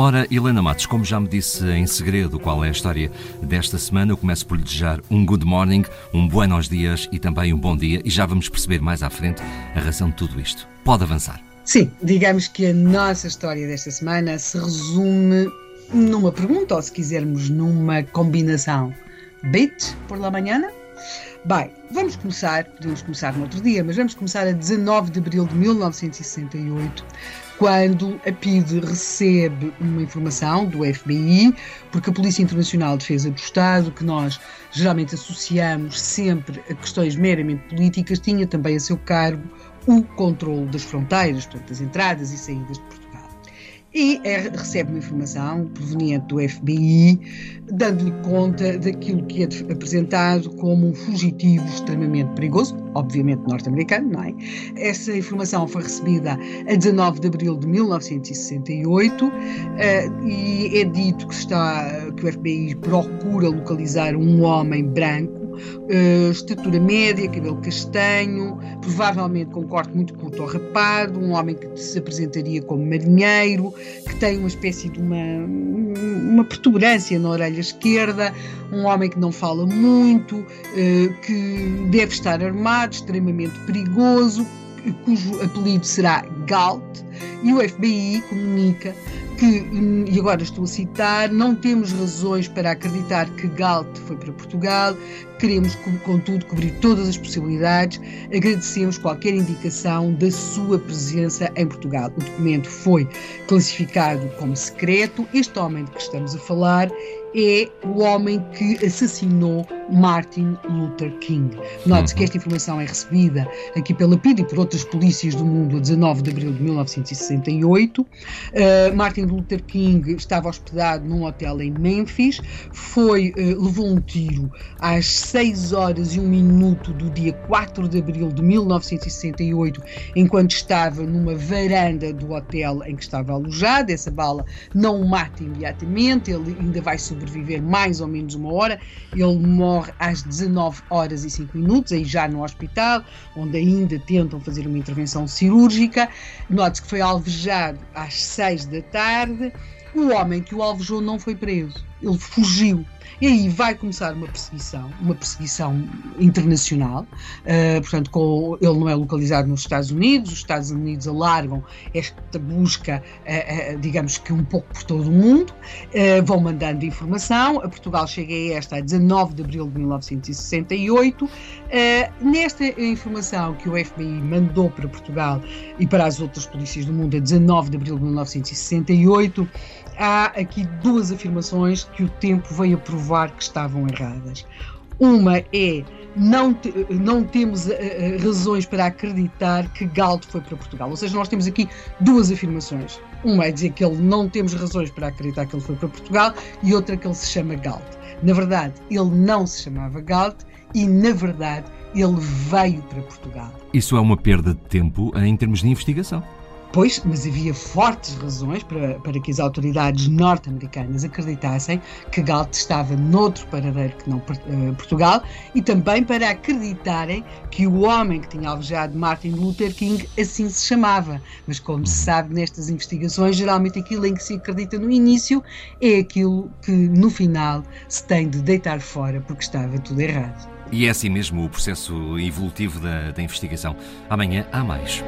Ora, Helena Matos, como já me disse em segredo qual é a história desta semana, eu começo por lhe desejar um good morning, um buenos dias e também um bom dia e já vamos perceber mais à frente a razão de tudo isto. Pode avançar. Sim, digamos que a nossa história desta semana se resume numa pergunta, ou se quisermos, numa combinação. Bit por la manhã? Bem, vamos começar, podemos começar no outro dia, mas vamos começar a 19 de abril de 1968, quando a PIDE recebe uma informação do FBI, porque a Polícia Internacional de Defesa do Estado, que nós geralmente associamos sempre a questões meramente políticas, tinha também a seu cargo o controle das fronteiras, portanto, das entradas e saídas de Portugal e é, recebe uma informação proveniente do FBI, dando-lhe conta daquilo que é apresentado como um fugitivo extremamente perigoso, obviamente norte-americano, não é? Essa informação foi recebida a 19 de abril de 1968 uh, eh, e é dito que, está, que o FBI procura localizar um homem branco uh, estatura média, cabelo castanho, provavelmente com corte muito curto ou rapado, um homem que se apresentaria como marinheiro, que tem uma espécie de uma, uma protuberância na orelha esquerda, um homem que não fala muito, uh, que deve estar armado, extremamente perigoso, cujo apelido será Galt, e o FBI comunica que, e agora estou a citar, não temos razões para acreditar que Galt foi para Portugal, queremos, contudo, cobrir todas as possibilidades, agradecemos qualquer indicação da sua presença em Portugal. O documento foi classificado como secreto. Este homem de que estamos a falar é o homem que assassinou Martin Luther King. Note-se que esta informação é recebida aqui pela PID e por outras polícias do mundo a 19 de abril de 1968. Uh, Martin Luther King estava hospedado num hotel em Memphis, foi, uh, levou um tiro às 6 horas e 1 minuto do dia 4 de abril de 1968, enquanto estava numa varanda do hotel em que estava alojado. Essa bala não o mata imediatamente, ele ainda vai sobreviver mais ou menos uma hora. Ele morre às 19 horas e 5 minutos, aí já no hospital, onde ainda tentam fazer uma intervenção cirúrgica. Note-se que foi alvejado às 6 da tarde. O homem que o alvejou não foi preso, ele fugiu. E aí vai começar uma perseguição, uma perseguição internacional. Uh, portanto, com, ele não é localizado nos Estados Unidos, os Estados Unidos alargam esta busca, uh, uh, digamos que um pouco por todo o mundo, vão mandando informação. A Portugal chega a esta a 19 de abril de 1968. nesta informação que o FBI mandou para Portugal e para as outras polícias do mundo a 19 de abril de 1968, há aqui duas afirmações que o tempo veio a provar que estavam erradas. Uma é não, te, não temos uh, razões para acreditar que Galt foi para Portugal. Ou seja, nós temos aqui duas afirmações. Uma é dizer que ele não temos razões para acreditar que ele foi para Portugal e outra que ele se chama Galt. Na verdade, ele não se chamava Galt e, na verdade, ele veio para Portugal. Isso é uma perda de tempo em termos de investigação. Pois, mas havia fortes razões para, para que as autoridades norte-americanas acreditassem que Galt estava noutro paradeiro que não uh, Portugal e também para acreditarem que o homem que tinha alvejado Martin Luther King assim se chamava. Mas, como se sabe nestas investigações, geralmente aquilo em que se acredita no início é aquilo que no final se tem de deitar fora porque estava tudo errado. E é assim mesmo o processo evolutivo da, da investigação. Amanhã há mais.